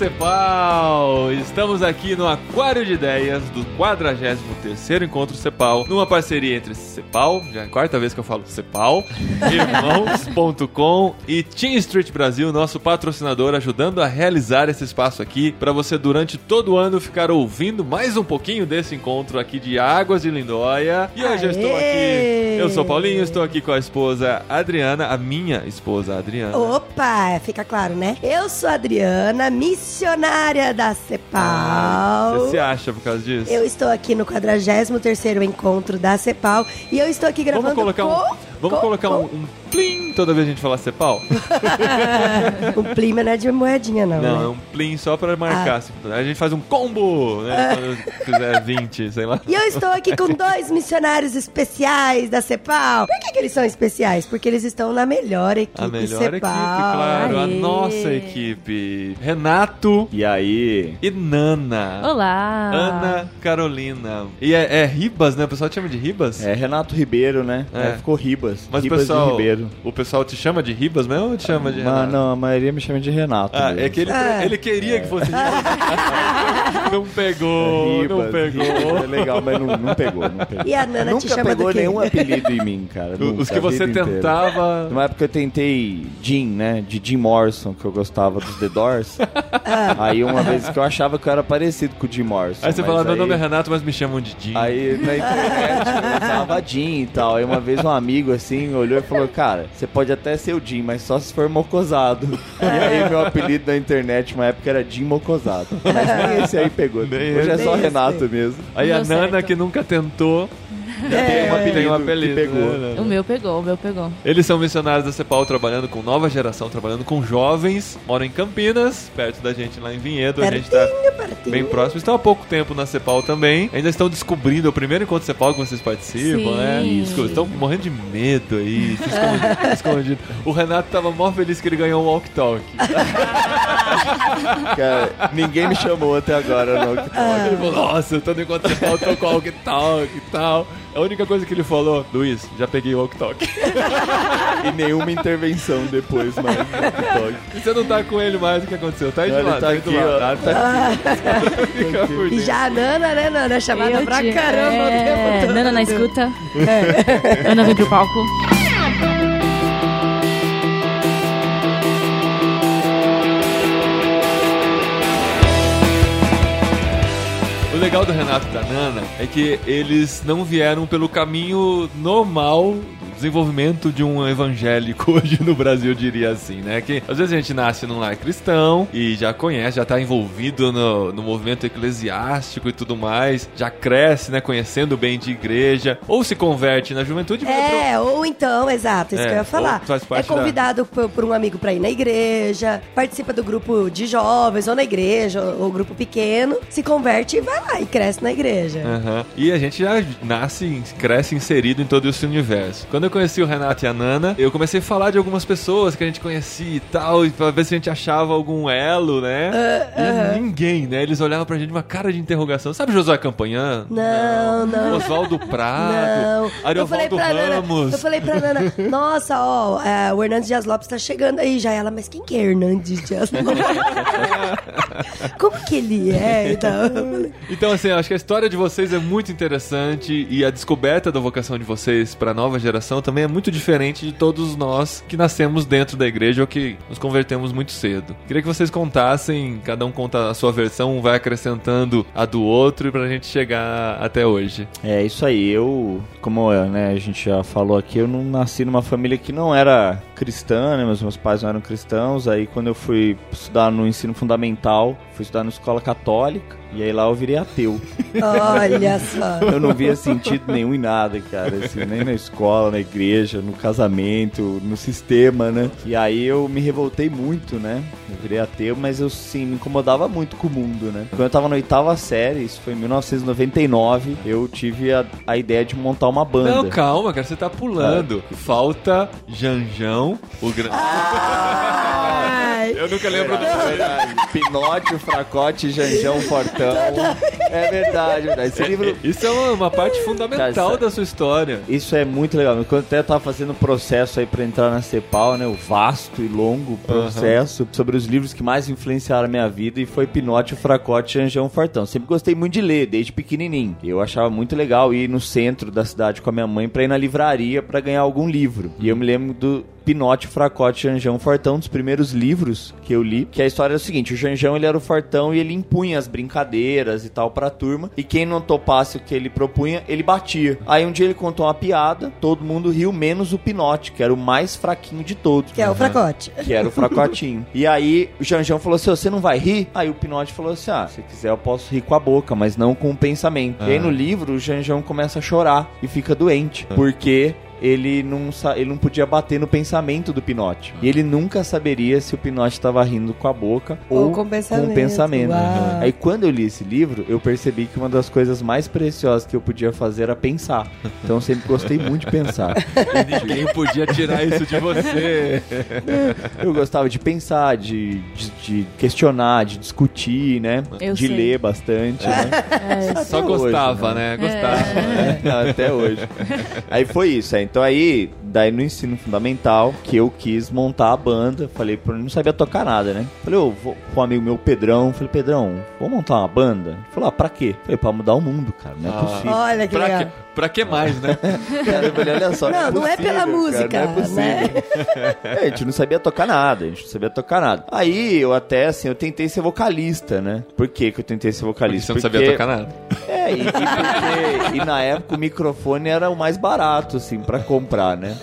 Cepal! Estamos aqui no Aquário de Ideias do 43º Encontro Cepal, numa parceria entre Cepal, já é a quarta vez que eu falo Cepal, Irmãos.com e Team Street Brasil, nosso patrocinador, ajudando a realizar esse espaço aqui, para você durante todo o ano ficar ouvindo mais um pouquinho desse encontro aqui de Águas de Lindóia. E hoje eu estou aqui, eu sou Paulinho, estou aqui com a esposa Adriana, a minha esposa Adriana. Opa, fica claro, né? Eu sou a Adriana, missionária da CEPAL. Você se acha por causa disso? Eu estou aqui no 43º encontro da CEPAL e eu estou aqui gravando Vamos colocar um, com... vamos com- colocar um, um plim toda vez a gente falar Cepal? um plima não é de moedinha, não, Não, né? é um plim só pra marcar. Ah. assim. A gente faz um combo, né? Quando fizer 20, sei lá. E eu estou aqui com dois missionários especiais da CEPAL. Por que, que eles são especiais? Porque eles estão na melhor equipe A melhor CEPAL. equipe, claro. A Aê. nossa equipe. Renato E aí? e Nana. Olá! Ana Carolina. E é, é Ribas, né? O pessoal te chama de Ribas? É Renato Ribeiro, né? É. É, ficou Ribas. Mas Ribas o pessoal, de O pessoal te chama de Ribas mesmo ou te chama de Renato? não, a maioria me chama de Renato. Ah, mesmo. é que ele, Ah. ele queria que fosse Ribas. não pegou, Ribas, não pegou. Ribas, É legal, mas não, não pegou, não pegou. E a Nana te Nunca chama pegou nenhum apelido em mim, cara. Os nunca, que a você tentava. Numa época eu tentei Jim, né? De Jim Morrison, que eu gostava dos The Doors. aí uma vez que eu achava que eu era parecido com o Jim Morrison. Aí você falava, meu aí- nome é Renato, mas me chamam de Jim. Aí na internet eu usava Jim e tal. Aí uma vez um amigo assim olhou e falou: Cara, você pode até ser o Jim, mas só se for mocosado. E aí meu apelido na internet uma época era Jim Mocosado. Mas nem esse aí pegou. Nem Hoje é só Renato mesmo. Aí a Nana, certo. que nunca tentou, É, um apelido tem um que apelido. pegou. né? O meu pegou, o meu pegou. Eles são missionários da CEPAL trabalhando com nova geração, trabalhando com jovens, moram em Campinas, perto da gente lá em Vinhedo. A gente tá Pertinho, pertinho. bem próximo. Estão há pouco tempo na CEPAL também. Ainda estão descobrindo o primeiro encontro CEPAL que vocês participam, Sim. né? Isso. Estão morrendo de medo aí, se escondido, se escondido. O Renato tava mó feliz que ele ganhou um walk-talk. Cara, ninguém me chamou até agora, não. Ele falou, nossa, eu tô no encontro CEPAL, tô com walk-talk e tal. A única coisa que ele falou, Luiz, já peguei o walk-talk. E nenhuma intervenção depois, mas no TikTok. E você não tá com ele mais, o que aconteceu? Tá aí de lado, tá do aqui, lado. ó. Ah, tá aqui. Fica por E dentro. já a Nana, né, Nana? É chamada Eu pra te- caramba o é, todo. Nana na escuta. Ana vem pro palco. Legal do Renato e da Nana é que eles não vieram pelo caminho normal desenvolvimento de um evangélico hoje no Brasil, diria assim, né? Que às vezes a gente nasce num lar cristão e já conhece, já tá envolvido no, no movimento eclesiástico e tudo mais, já cresce, né? Conhecendo bem de igreja, ou se converte na juventude vai pro- É, ou então, exato, isso É, que eu ia falar. É convidado por, por um amigo pra ir na igreja, participa do grupo de jovens, ou na igreja, ou, ou grupo pequeno, se converte e vai lá e cresce na igreja. Aham. E a gente já nasce, cresce inserido em todo esse universo. Quando eu conheci o Renato e a Nana, eu comecei a falar de algumas pessoas que a gente conhecia e tal, pra ver se a gente achava algum elo, né? Ah, e ninguém, né? Eles olhavam pra gente uma cara de interrogação. Sabe Josué Campanhã? Não, não. Oswaldo Prado, Não, eu falei Ariovaldo pra Nana, Ramos. eu falei pra Nana, nossa, ó, é, o Hernandes Dias Lopes tá chegando aí já. Ela, mas quem que é Hernandes Dias Lopes? Como que ele é? Então, eu Então, assim, acho que a história de vocês é muito interessante e a descoberta da vocação de vocês para a nova geração também é muito diferente de todos nós que nascemos dentro da igreja ou que nos convertemos muito cedo. Queria que vocês contassem, cada um conta a sua versão, um vai acrescentando a do outro e pra gente chegar até hoje. É isso aí, eu, como né, a gente já falou aqui, eu não nasci numa família que não era cristã, né, meus, meus pais não eram cristãos, aí quando eu fui estudar no ensino fundamental, fui estudar na escola católica, e aí lá eu virei ateu. olha só. Eu não via sentido nenhum em nada, cara, assim, nem na escola, na igreja, no casamento, no sistema, né, e aí eu me revoltei muito, né, eu virei ateu, mas eu, sim, me incomodava muito com o mundo, né. Quando eu tava na oitava série, isso foi em 1999, eu tive a, a ideia de montar uma banda. Não, calma, cara, você tá pulando. Falta Janjão, o grande. Ai, Eu nunca lembro do É verdade. Pinóquio, Fracote, Janjão, Fortão. É verdade, verdade. Esse livro... Isso é uma, uma parte fundamental Cara, da sua história. Isso é muito legal. Quando eu até tava fazendo o processo aí pra entrar na CEPAL, né? O vasto e longo processo sobre os livros que mais influenciaram a minha vida e foi Pinóquio, Fracote e Janjão Fortão. Sempre gostei muito de ler, desde pequenininho. Eu achava muito legal ir no centro da cidade com a minha mãe pra ir na livraria pra ganhar algum livro. E eu me lembro do Pinote, Fracote, Janjão, Fortão, dos primeiros livros que eu li, que a história é o seguinte, o Janjão ele era o fortão e ele impunha as brincadeiras e tal pra turma, e quem não topasse o que ele propunha, ele batia. Aí um dia ele contou uma piada, todo mundo riu, menos o Pinote, que era o mais fraquinho de todos. Que é o fracote. Que era o fracotinho. e aí o Janjão falou assim: "Ô, você não vai rir? Aí o Pinote falou assim: ah, se quiser eu posso rir com a boca, mas não com o pensamento. E aí Ah. no livro o Janjão começa a chorar e fica doente. Porque ele não, sa- ele não podia bater no pensamento do Pinote. E ele nunca saberia se o Pinote estava rindo com a boca ou, Ou com o pensamento. o pensamento. Aí quando eu li esse livro, eu percebi que uma das coisas mais preciosas que eu podia fazer era pensar. Então eu sempre gostei muito de pensar. E ninguém podia tirar isso de você. Eu gostava de pensar, de, de, de questionar, de discutir, né? Eu de sei. ler bastante, né? É, Só Até gostava, hoje, né? Gostava. É, não, até hoje. Aí foi isso. é. Então aí, daí no ensino fundamental, que eu quis montar a banda, falei, pra não sabia tocar nada, né? Falei, ô, vou com um amigo meu, Pedrão, falei, Pedrão, vamos montar uma banda? Ele falou, ah, pra quê? Falei, pra mudar o mundo, cara, não é Ah. possível. Olha que Pra legal. que, pra que mais, né? Cara, eu falei, olha só, Não, não é possível, pela cara, música, não é possível. né? É, a gente não sabia tocar nada, a gente não sabia tocar nada. Aí eu até, assim, eu tentei ser vocalista, né? Por que que eu tentei ser Porque vocalista? você não sabia tocar nada. É, e, e porque- e na época o microfone era o mais barato, assim, pra comprar, né?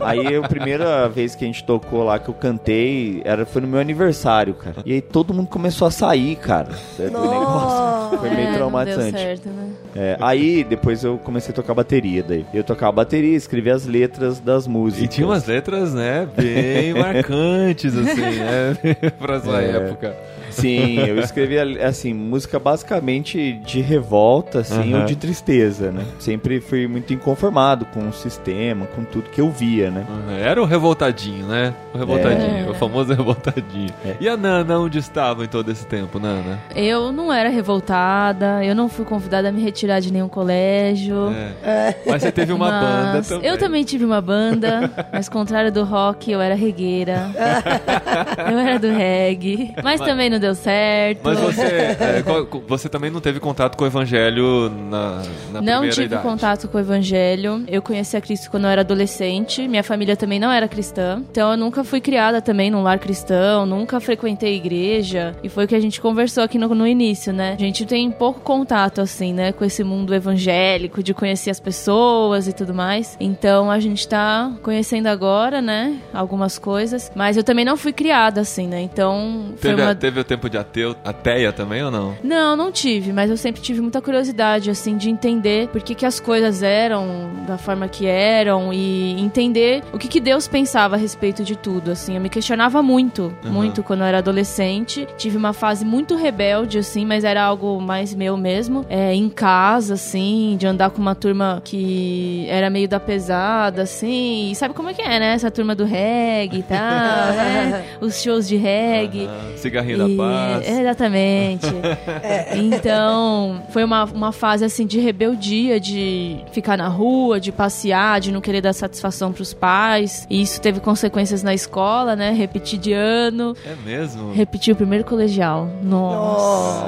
Aí a primeira vez que a gente tocou lá, que eu cantei, era, foi no meu aniversário, cara. E aí todo mundo começou a sair, cara. do negócio. Foi meio é, Não deu traumatizante. certo, né? É, aí depois eu comecei a tocar bateria daí. Eu tocava bateria, escrevia as letras das músicas. E tinha umas letras, né, bem marcantes, assim, né, pra sua É. época. Sim, eu escrevia, assim, música basicamente de revolta, assim, Aham. ou de tristeza, né? Sempre fui muito inconformado com o sistema, com tudo que eu via, né? Uhum, Era o revoltadinho, né? O revoltadinho, É. o famoso revoltadinho. É. E a Nana, onde estava em todo esse tempo, Nana? Eu não era revoltada, eu não fui convidada a me retirar de nenhum colégio. É. Mas você teve uma banda mas também. Eu também tive uma banda, mas contrário do rock, eu era regueira. eu era do reggae. Mas, também não deu certo. Mas você, é, você também não teve contato com o evangelho na, na não tive idade? contato com o evangelho. Eu conheci a Cristo quando eu era adolescente. Minha família também não era cristã. Então eu nunca fui criada também num lar cristão, nunca frequentei igreja. E foi o que a gente conversou aqui no, no início, né? A gente tem pouco contato, assim, né? Com esse mundo evangélico, de conhecer as pessoas e tudo mais. Então a gente tá conhecendo agora, né? Algumas coisas. Mas eu também não fui criada, assim, né? Então Teve, uma. teve tempo de ateu, ateia também ou não? Não, não tive, mas eu sempre tive muita curiosidade, assim, de entender por que, que as coisas eram da forma que eram e entender o que, que Deus pensava a respeito de tudo, assim. Eu me questionava muito, Uhum. muito quando eu era adolescente. Tive uma fase muito rebelde, assim, mas era algo mais meu mesmo. É, em casa, assim, de andar com uma turma que era meio da pesada, assim. E sabe como é que é, né? Essa turma do reggae e tal, né? Os shows de reggae. Ah, cigarrinho E- da é, Exatamente. Então, foi uma, uma fase assim de rebeldia, de ficar na rua, de passear, de não querer dar satisfação pros pais. E isso teve consequências na escola, né? Repetir de ano, É mesmo? repetir o primeiro colegial. Nossa.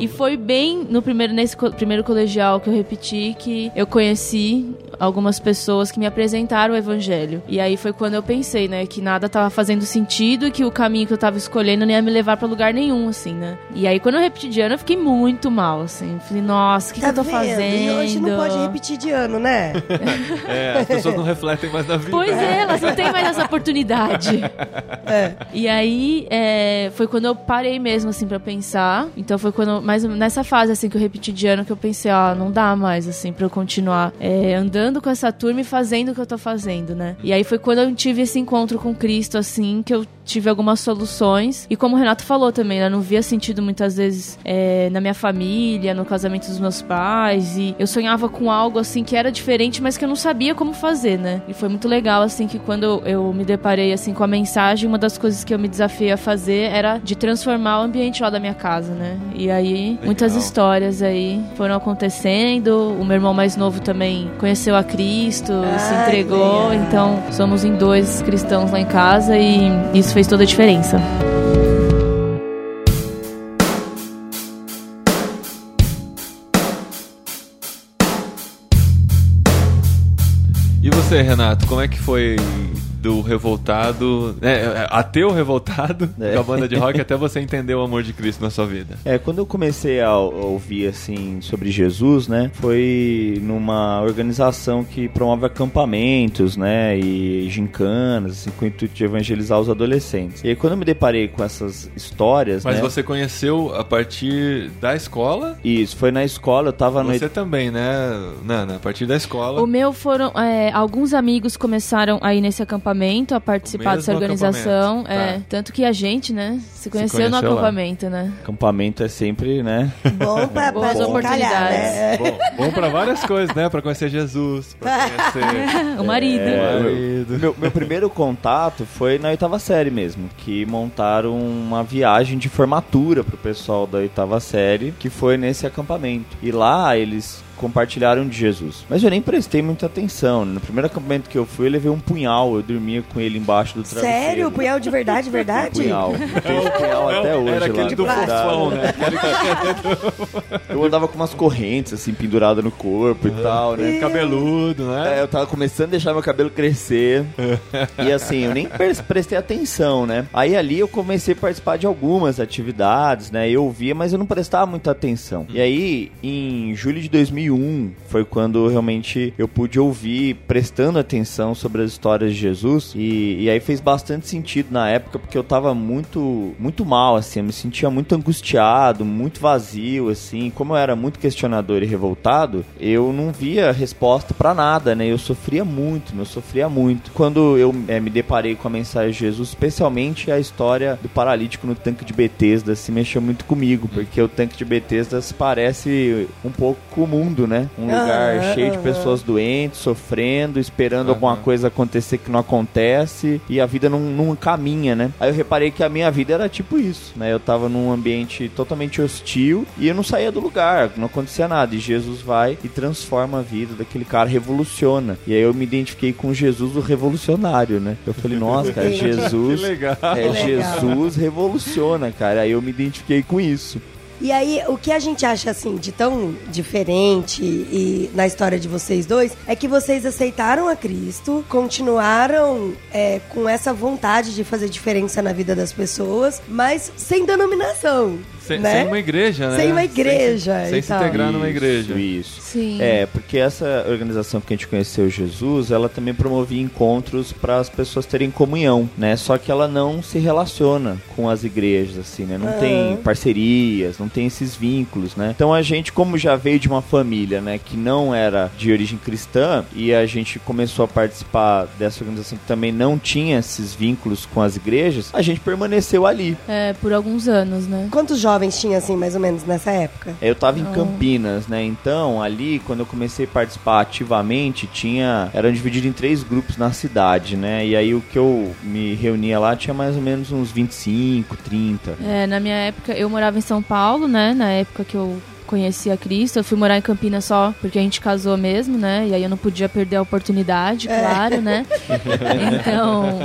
E foi bem no primeiro nesse co- primeiro colegial que eu repeti que eu conheci algumas pessoas que me apresentaram o evangelho. E aí foi quando eu pensei, né, que nada tava fazendo sentido e que o caminho que eu tava escolhendo não ia me levar pra lugar nenhum, assim, né? E aí quando eu repeti de ano, eu fiquei muito mal, assim. Falei, nossa, o que, Tá que eu tô vendo? fazendo? E hoje não pode repetir de ano, né? É, as pessoas não refletem mais na vida. Pois é, elas não têm mais essa oportunidade. E aí, é, foi quando eu parei mesmo, assim, pra pensar. Então foi quando, mais nessa fase, assim, que eu repeti de ano, que eu pensei, ah, não dá mais, assim, pra eu continuar é, andando andando com essa turma e fazendo o que eu tô fazendo, né? E aí foi quando eu tive esse encontro com Cristo, assim, que eu tive algumas soluções. E como o Renato falou também, né? Não via sentido muitas vezes é, na minha família, no casamento dos meus pais. E eu sonhava com algo assim que era diferente, mas que eu não sabia como fazer, né? E foi muito legal, assim, que quando eu me deparei assim com a mensagem, uma das coisas que eu me desafiei a fazer era de transformar o ambiente lá da minha casa, né? E aí, Legal. muitas histórias aí foram acontecendo. O meu irmão mais novo também conheceu a Cristo, se Ai, entregou. legal. Então, somos em dois cristãos lá em casa e isso fez toda a diferença. E você, Renato, como é que foi do revoltado, né, ateu revoltado É. com a banda de rock até você entender o amor de Cristo na sua vida? É, quando eu comecei a ouvir assim sobre Jesus, né, foi numa organização que promove acampamentos, né, e gincanas, assim, com o intuito de evangelizar os adolescentes. E aí quando eu me deparei com essas histórias, Mas né, você conheceu a partir da escola? isso foi na escola, eu tava no Você também, né, Nana? A partir da escola. O meu foram. é, alguns amigos começaram aí nesse acampamento a participar dessa organização. acampamento, É, tá. tanto que a gente, né, se conheceu, no conheceu lá. acampamento, né? acampamento é sempre, né, Bom pra, pra Boas se encalhar, oportunidades. né? Bom, bom pra várias coisas, né? Pra conhecer Jesus, pra conhecer O marido. É, o marido. Meu, meu primeiro contato foi na oitava série mesmo, que montaram uma viagem de formatura pro pessoal da oitava série, que foi nesse acampamento. E lá eles compartilharam de Jesus. Mas eu nem prestei muita atenção. No primeiro acampamento que eu fui, eu levei um punhal. Eu dormia com ele embaixo do travesseiro. Sério? Punhal de verdade, verdade? Punhal. Eu tenho punhal até hoje Era lá. aquele do fofão, né? Eu andava com umas correntes assim penduradas no corpo e tal, né? Cabeludo, né? É, eu tava começando a deixar meu cabelo crescer. e assim, eu nem pres- prestei atenção, né? Aí ali eu comecei a participar de algumas atividades, né? Eu ouvia, mas eu não prestava muita atenção. E aí, em julho de 2001, foi quando realmente eu pude ouvir, prestando atenção sobre as histórias de Jesus. E, e aí fez bastante sentido na época, porque eu tava muito, muito mal, assim. Eu me sentia muito angustiado, muito vazio, assim. Como eu era muito questionador e revoltado, eu não via resposta pra nada, né? Eu sofria muito, eu sofria muito. Quando eu eh, me deparei com a mensagem de Jesus, especialmente a história do paralítico no tanque de Betesda, se mexeu muito comigo, porque o tanque de Betesda parece um pouco com o mundo, né? Um lugar cheio de pessoas doentes, sofrendo, esperando alguma coisa acontecer que não acontece e a vida não, não caminha, né? Aí eu reparei que a minha vida era tipo isso, né? Eu tava num ambiente totalmente hostil e eu não saía do lugar, não acontecia nada. E Jesus vai e transforma a vida daquele cara, revoluciona. E aí eu me identifiquei com Jesus, o revolucionário, né? Eu falei, nossa, cara. Jesus. Que legal. É, Legal. Jesus revoluciona, cara. Aí eu me identifiquei com isso. E aí, o que a gente acha, assim, de tão diferente e na história de vocês dois, é que vocês aceitaram a Cristo, continuaram é, com essa vontade de fazer diferença na vida das pessoas, mas sem denominação, Sem, né? sem uma igreja, né? Sem uma igreja Sem, sem se tal. integrar numa igreja. Isso. Sim. É, porque essa organização que a gente conheceu Jesus, ela também promovia encontros para as pessoas terem comunhão, né? Só que ela não se relaciona com as igrejas, assim, né? Não tem parcerias, não tem esses vínculos, né? Então a gente, como já veio de uma família, né, que não era de origem cristã e a gente começou a participar dessa organização que também não tinha esses vínculos com as igrejas, a gente permaneceu ali. É, por alguns anos, né? Quantos jovens tinha, assim, mais ou menos, nessa época? Eu tava em. Campinas, né? Então, ali, quando eu comecei a participar ativamente, tinha. Eram divididos em três grupos na cidade, né? E aí o que eu me reunia lá tinha mais ou menos uns 25, 30. É, na minha época, eu morava em São Paulo, né? Na época que eu conheci a Cristo. Eu fui morar em Campinas só porque a gente casou mesmo, né? E aí eu não podia perder a oportunidade, claro, né? Então,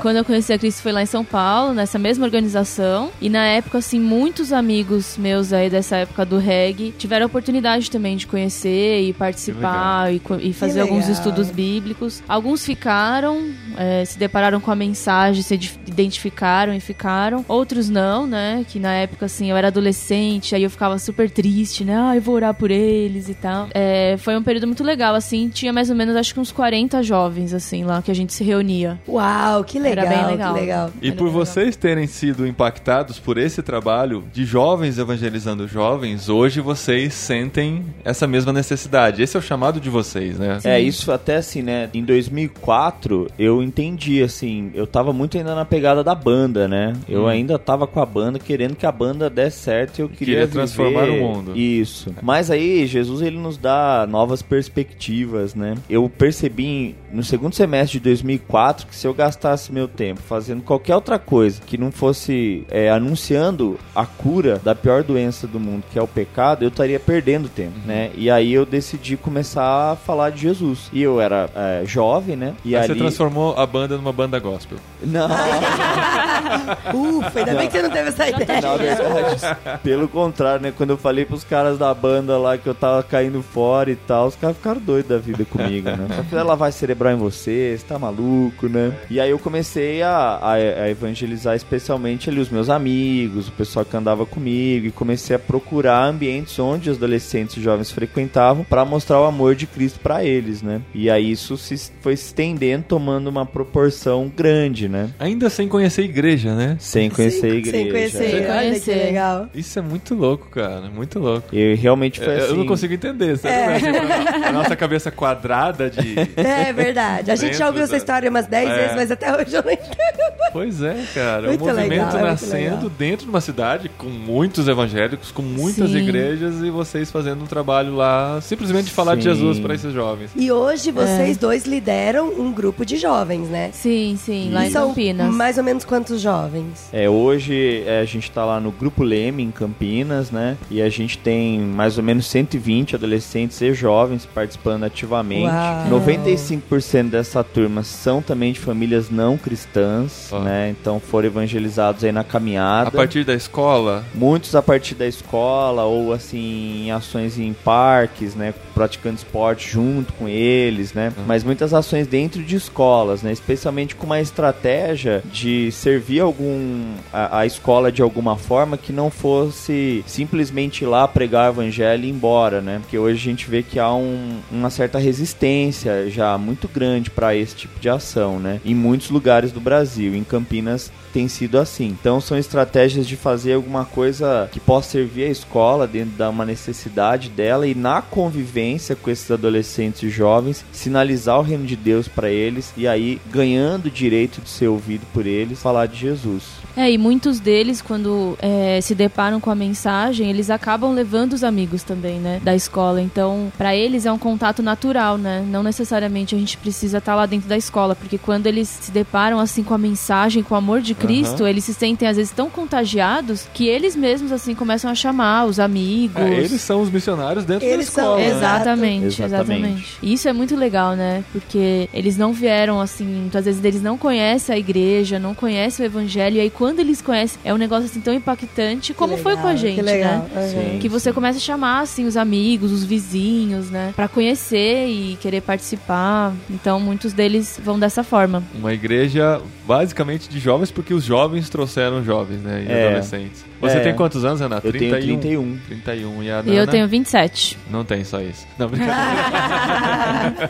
quando eu conheci a Cristo foi lá em São Paulo, nessa mesma organização. E na época, assim, muitos amigos meus aí dessa época do reggae tiveram a oportunidade também de conhecer e participar e, e fazer alguns estudos bíblicos. Alguns ficaram, é, se depararam com a mensagem, se ide- identificaram e ficaram. Outros não, né? Que na época, assim, eu era adolescente, aí eu eu ficava super triste, né? Ah, eu vou orar por eles e tal. É, foi um período muito legal, assim. Tinha mais ou menos, acho que uns 40 jovens, assim, lá, que a gente se reunia. Uau, que legal, Era bem legal. que legal. E Era por bem legal. vocês terem sido impactados por esse trabalho de jovens evangelizando jovens, hoje vocês sentem essa mesma necessidade. Esse é o chamado de vocês, né? É, isso até assim, né? Em 2004, eu entendi, assim, eu tava muito ainda na pegada da banda, né? Eu Hum. ainda tava com a banda, querendo que a banda desse certo e eu queria, Queria transformar o mundo. Isso. Mas aí, Jesus, ele nos dá novas perspectivas, né? Eu percebi no segundo semestre de 2004 que se eu gastasse meu tempo fazendo qualquer outra coisa que não fosse é, anunciando a cura da pior doença do mundo, que é o pecado, eu estaria perdendo tempo, Uhum. né? E aí eu decidi começar a falar de Jesus. E eu era é, jovem, né? E Aí ali... Você transformou a banda numa banda gospel. Não, Ufa, ainda bem que você não teve essa ideia. na verdade, pelo contrário, né? Quando eu falei pros caras da banda lá que eu tava caindo fora e tal, os caras ficaram doidos da vida comigo, né? Só que ela vai cerebral em você, você tá maluco, né? E aí eu comecei a, a, a evangelizar especialmente ali os meus amigos, o pessoal que andava comigo, e comecei a procurar ambientes onde os adolescentes e jovens frequentavam pra mostrar o amor de Cristo pra eles, né? E aí isso se foi se estendendo, tomando uma proporção grande, né? Ainda sem conhecer a igreja, né? Sem conhecer a Sem- igreja. Sem conhecer, Sem olha que conhecer. legal. Isso é muito louco, cara. Muito louco. E realmente foi Eu- assim. Eu não consigo entender, sabe? Assim, a nossa cabeça quadrada de. É verdade. A gente já ouviu essa da- história umas 10 É. vezes, mas até hoje eu não entendo. Pois é, cara. Muito um movimento legal, é muito nascendo legal. dentro de uma cidade com muitos evangélicos, com muitas Sim. igrejas e vocês fazendo um trabalho lá, simplesmente falar de Sim. Jesus para esses jovens. E hoje vocês É. dois lideram um grupo de jovens, né? Sim, sim, lá E em são Campinas. mais ou menos quantos jovens? É, hoje é, a gente tá lá no Grupo Leme, em Campinas, né? E a gente tem mais ou menos 120 adolescentes e jovens participando ativamente. Uau. 95% dessa turma são também de famílias não cristãs, Ó. né? Então foram evangelizados aí na caminhada. A partir da escola, Muitos a partir da escola ou assim em ações em parques, né, praticando esporte junto com eles, né? Mas muitas ações dentro de escolas, né, especialmente com uma estratégia de servir algum a, a escola de alguma forma que não fosse simplesmente ir lá pregar o evangelho e ir embora, né? Porque hoje a gente vê que há um- uma certa resistência já muito grande para esse tipo de ação, né? Em muitos lugares do Brasil, em Campinas tem sido assim. Então são estratégias de fazer alguma coisa que possa servir a escola dentro da uma necessidade dela e na convivência com esses adolescentes e jovens sinalizar o reino de Deus para eles e aí ganhando o direito de ser ouvido por eles falar de Jesus. É, e muitos deles, quando é, se deparam com a mensagem, eles acabam levando os amigos também, né, da escola. Então, pra eles é um contato natural, né? Não necessariamente a gente precisa estar lá dentro da escola, porque quando eles se deparam assim com a mensagem, com o amor de Cristo, eles se sentem às vezes tão contagiados que eles mesmos assim começam a chamar os amigos. é, eles são os missionários dentro Eles da escola. são, né? Exatamente, Exatamente. exatamente. E isso é muito legal, né? Porque eles não vieram assim, muitas vezes eles não conhecem a igreja, não conhecem o evangelho, e aí quando eles conhecem, é um negócio assim tão impactante como Que foi com a legal, gente, que legal. né? Uhum. Sim. Que você começa a chamar assim os amigos, os vizinhos, né, Pra conhecer e querer participar. Então muitos deles vão dessa forma. Uma igreja basicamente de jovens, porque os jovens trouxeram jovens, né? E É. adolescentes. Você É. tem quantos anos, Renato? Eu tenho 31. 31. E a E eu Nana? tenho 27. Não tem só isso. Não, brincadeira.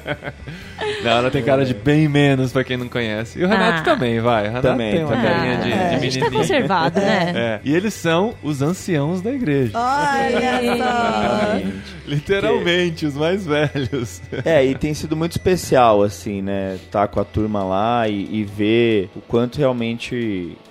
não, ela tem cara de bem menos pra quem não conhece. E o Renato Ah. também, vai. O Renato Também, tem uma também. carinha de, É. de a gente tá conservado, né? É. E eles são os anciãos da igreja. Olha só. Literalmente, os mais velhos. É, e tem sido muito especial, assim, né? Tá com a turma lá e, e ver o quanto realmente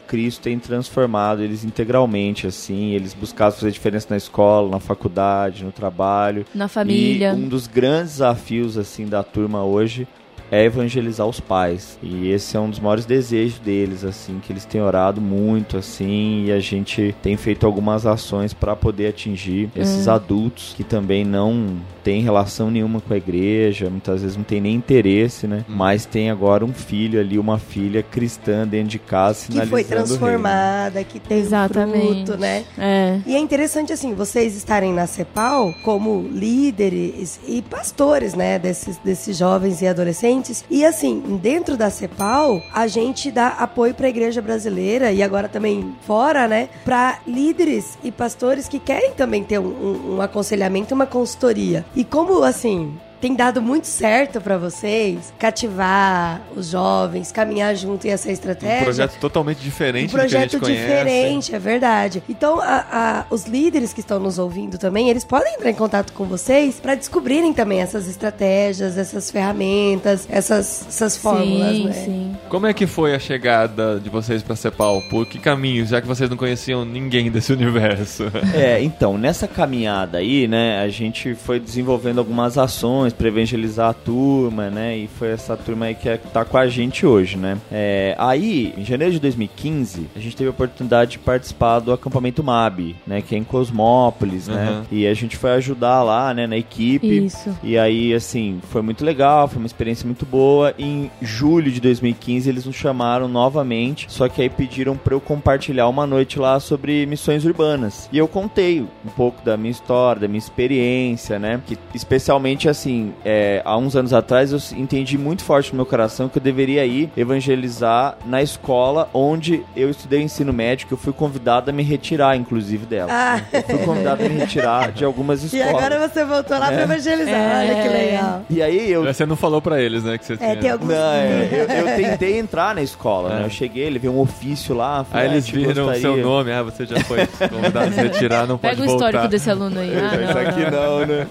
Cristo tem transformado eles integralmente, assim. Eles buscavam fazer diferença na escola, na faculdade, no trabalho. Na família. E um dos grandes desafios, assim, da turma hoje é evangelizar os pais. E esse é um dos maiores desejos deles, assim, que eles têm orado muito, assim, e a gente tem feito algumas ações para poder atingir esses adultos que também não têm relação nenhuma com a igreja, muitas vezes não tem nem interesse, né? Mas tem agora um filho ali, uma filha cristã dentro de casa, Que sinalizando foi o reino. transformada, que tem Exatamente. fruto, né? É. E é interessante, assim, vocês estarem na CEPAL como líderes e pastores, né, desses, desses jovens e adolescentes. Adolescentes. E assim, dentro da CEPAL, a gente dá apoio para a igreja brasileira e agora também fora, né, para líderes e pastores que querem também ter um, um, um aconselhamento, uma consultoria. E como assim, tem dado muito certo para vocês cativar os jovens, caminhar junto e essa estratégia. Um projeto totalmente diferente um projeto do que a gente diferente, é verdade. Então, a, a, os líderes que estão nos ouvindo também, eles podem entrar em contato com vocês para descobrirem também essas estratégias, essas ferramentas, essas, essas fórmulas, sim, né? sim. Como é que foi a chegada de vocês para Cepal? Por que caminhos, já que vocês não conheciam ninguém desse universo? É, então, nessa caminhada aí, né, a gente foi desenvolvendo algumas ações para evangelizar a turma, né, e foi essa turma aí que é- tá com a gente hoje, né. É, aí, em janeiro de 2015, a gente teve a oportunidade de participar do acampamento MAB, né, que é em Cosmópolis, né, Uhum. e a gente foi ajudar lá, né, na equipe. Isso. E aí, assim, foi muito legal, foi uma experiência muito boa. Em julho de 2015, eles nos chamaram novamente, só que aí pediram pra eu compartilhar uma noite lá sobre missões urbanas. E eu contei um pouco da minha história, da minha experiência, né? Que, especialmente, assim, é, há uns anos atrás, eu entendi muito forte no meu coração que eu deveria ir evangelizar na escola onde eu estudei ensino médio, que eu fui convidado a me retirar, inclusive, dela. Ah. Eu fui convidado a me retirar de algumas E escolas. agora você voltou lá É. pra evangelizar. Olha que É. legal. E aí eu Você não falou pra eles, né, que você tinha... É, tem alguns. Não, é, eu, eu tentei entrar na escola, É. né? Eu cheguei, ele veio um ofício lá. falei, Aí ah, eles viram o seu nome, ah, você já foi convidado a se retirar, não Pega pode o voltar. histórico desse aluno aí. Ah, Isso não, aqui não. não, né?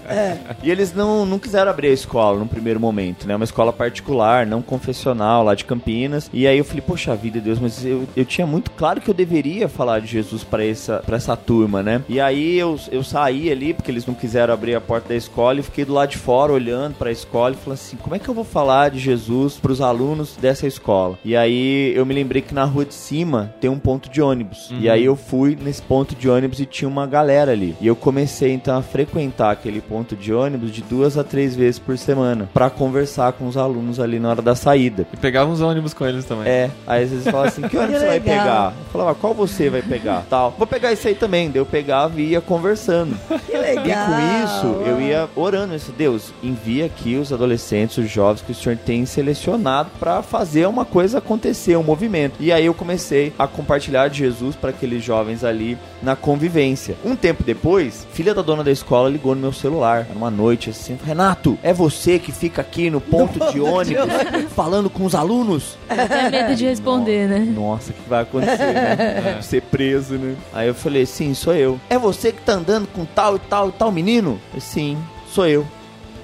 E eles não, não quiseram abrir a escola no primeiro momento, né? Uma escola particular, não confessional, lá de Campinas. E aí eu falei, poxa vida, Deus, mas eu, eu tinha muito claro que eu deveria falar de Jesus pra essa, pra essa turma, né? E aí eu, eu saí ali, porque eles não quiseram abrir a porta da escola, e fiquei do lado de fora olhando pra escola e falei assim, como é que eu vou falar de Jesus pros alunos dessa escola? E aí eu me lembrei que na rua de cima tem um ponto de ônibus. E aí eu fui nesse ponto de ônibus e tinha uma galera ali. E eu comecei então a frequentar aquele ponto de ônibus de duas a três vezes por semana pra conversar com os alunos ali na hora da saída. E pegava uns ônibus com eles também. É, aí às vezes fala assim, que ônibus Que você vai pegar? Eu falava, qual você vai pegar? Tal. Vou pegar esse aí também. Daí eu pegava e ia conversando. Que legal. E com isso, eu ia orando. Eu disse, Deus, envia aqui os adolescentes, os jovens que o Senhor tem selecionado pra fazer uma coisa acontecer, um movimento. E aí eu comecei a compartilhar de Jesus para aqueles jovens ali na convivência. Um tempo depois, filha da dona da escola ligou no meu celular, era uma noite assim, Renato, é você que fica aqui no ponto de ônibus falando com os alunos? Até medo de responder, né? Nossa, o que vai acontecer, né? Ser preso, né? Aí eu falei, sim, sou eu. É você que tá andando com tal e tal e tal menino? Sim, sou eu.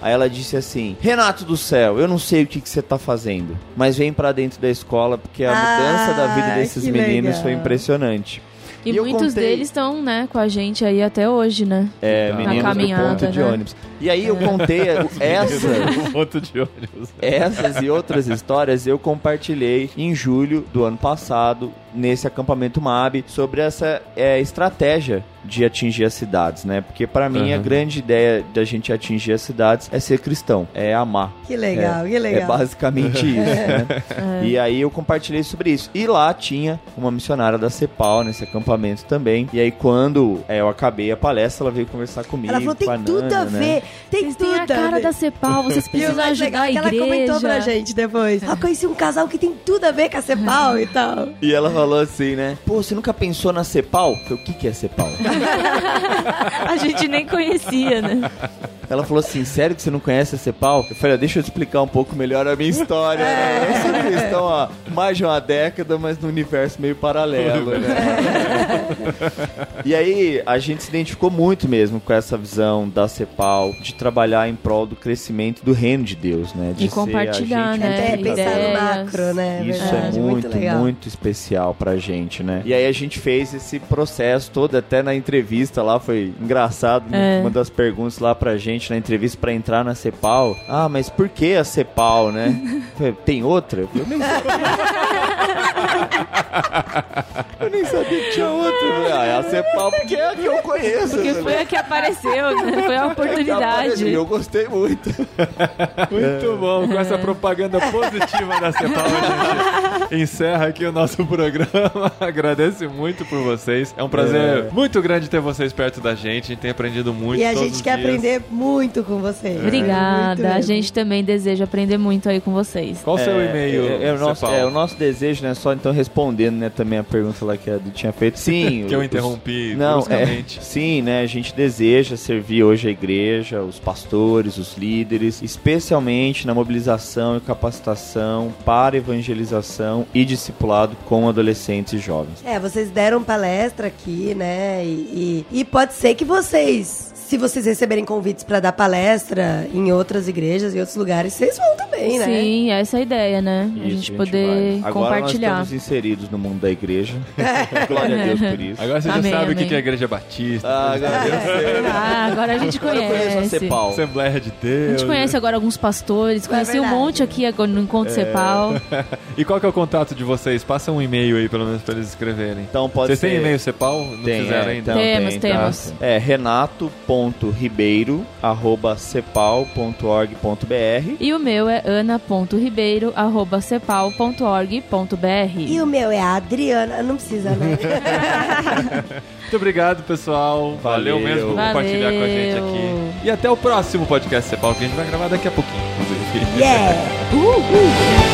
Aí ela disse assim: Renato do céu, eu não sei o que, que você tá fazendo, mas vem pra dentro da escola porque a Ah, mudança da vida desses que meninos legal. foi impressionante. E, E muitos contei- deles estão, né, com a gente aí até hoje, né? É, Na meninos do caminhada, ponto de né? ônibus. E aí eu contei essa. Ponto de ônibus. Essas e outras histórias eu compartilhei em julho do ano passado nesse acampamento MAB sobre essa é, estratégia de atingir as cidades, né? Porque para mim a Uhum. grande ideia da gente atingir as cidades é ser cristão, é amar. Que legal, que É legal. basicamente isso, né? E aí eu compartilhei sobre isso. E lá tinha uma missionária da CEPAL nesse acampamento também. E aí quando é, eu acabei a palestra, ela veio conversar comigo. Ela falou, tem com a tudo Nana, a né? ver, tem Vocês tudo têm a cara ver. da Cepal, vocês precisam mais ajudar legal é a que ela comentou pra igreja. gente depois. Ah, conheci um casal que tem tudo a ver com a Cepal e tal. E ela falou assim, né? Pô, você nunca pensou na CEPAL? Eu falei, o que, que é CEPAL? A gente nem conhecia, né? ela falou assim, sério que você não conhece a CEPAL? Eu falei, "Ah, deixa eu te explicar um pouco melhor a minha história. né? Eu sou cristão há mais de uma década, mas no universo meio paralelo, né? e aí, a gente se identificou muito mesmo com essa visão da CEPAL, de trabalhar em prol do crescimento do reino de Deus, né? De E ser compartilhar, né? Até pensar no macro, né? Isso Verdade, é muito, muito, legal. especial pra gente, né? E aí a gente fez esse processo todo, até na entrevista lá, foi engraçado. né? É. Uma das perguntas lá pra gente na entrevista pra entrar na CEPAL. Ah, mas por que a CEPAL, né? Tem outra? Eu falei, "Eu nem sabia. Nem sabia que tinha outra. Eu falei, ah, é a CEPAL porque é a que eu conheço. Porque Eu foi a que apareceu, né? Foi a "É oportunidade. apareceu." E eu gostei muito. Muito bom, com essa propaganda positiva da Cepal, a gente encerra aqui o nosso programa. Agradece muito por vocês. É um prazer É. muito grande ter vocês perto da gente. A gente tem aprendido muito. E a todos gente os quer dias. aprender muito com vocês. Muito Obrigada. A gente também deseja aprender muito aí com vocês. Qual o seu e-mail? É, é o nosso, Cepal? é o nosso desejo, né? Só então respondendo, né, também a pergunta lá que a Edu tinha feito. Sim. Que eu interrompi Não, é, bruscamente. sim, né? A gente deseja servir hoje a igreja, os pastores, os líderes, especialmente na mobilização e capacitação para evangelização e discipulado com adolescentes e jovens. É, vocês deram palestra aqui, né? E, e, e pode ser que vocês, se vocês receberem convites pra dar palestra em outras igrejas, em outros lugares, vocês vão também, né? Sim, essa é a ideia, né? a Isso, gente poder vai. Agora compartilhar. nós estamos inseridos no mundo da igreja. Glória a Deus por isso. Agora você já Amém, sabe o que é a igreja batista, Ah, agora sei. Ah, agora a gente Agora a conhece. Cepal. Assembleia de Deus. A gente conhece agora alguns pastores, conheci um verdade. monte aqui agora no Encontro Cepal. E qual que é o contato de vocês? Passa um e-mail aí, pelo menos, pra eles escreverem. Então pode Vocês ser... têm e-mail Cepal? Não Tem, fizeram é, ainda? então, Temos, tem, temos. tá. É renato.ribeiro arroba cepal.org.br E o meu é ana.ribeiro.cepal.org.br. E o meu é a Adriana. Não precisa, né? Muito obrigado, pessoal. Valeu, Valeu. mesmo por Valeu. compartilhar com a gente aqui. E até o próximo podcast Cepal, que a gente vai gravar daqui a pouquinho, yeah!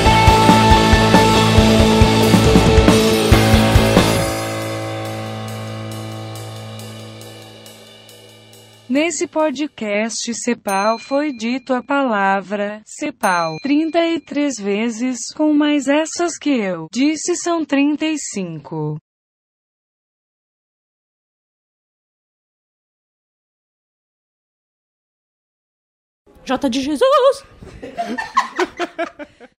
Nesse podcast Cepal foi dito a palavra Cepal 33 vezes, com mais essas que eu disse são 35. J de Jesus!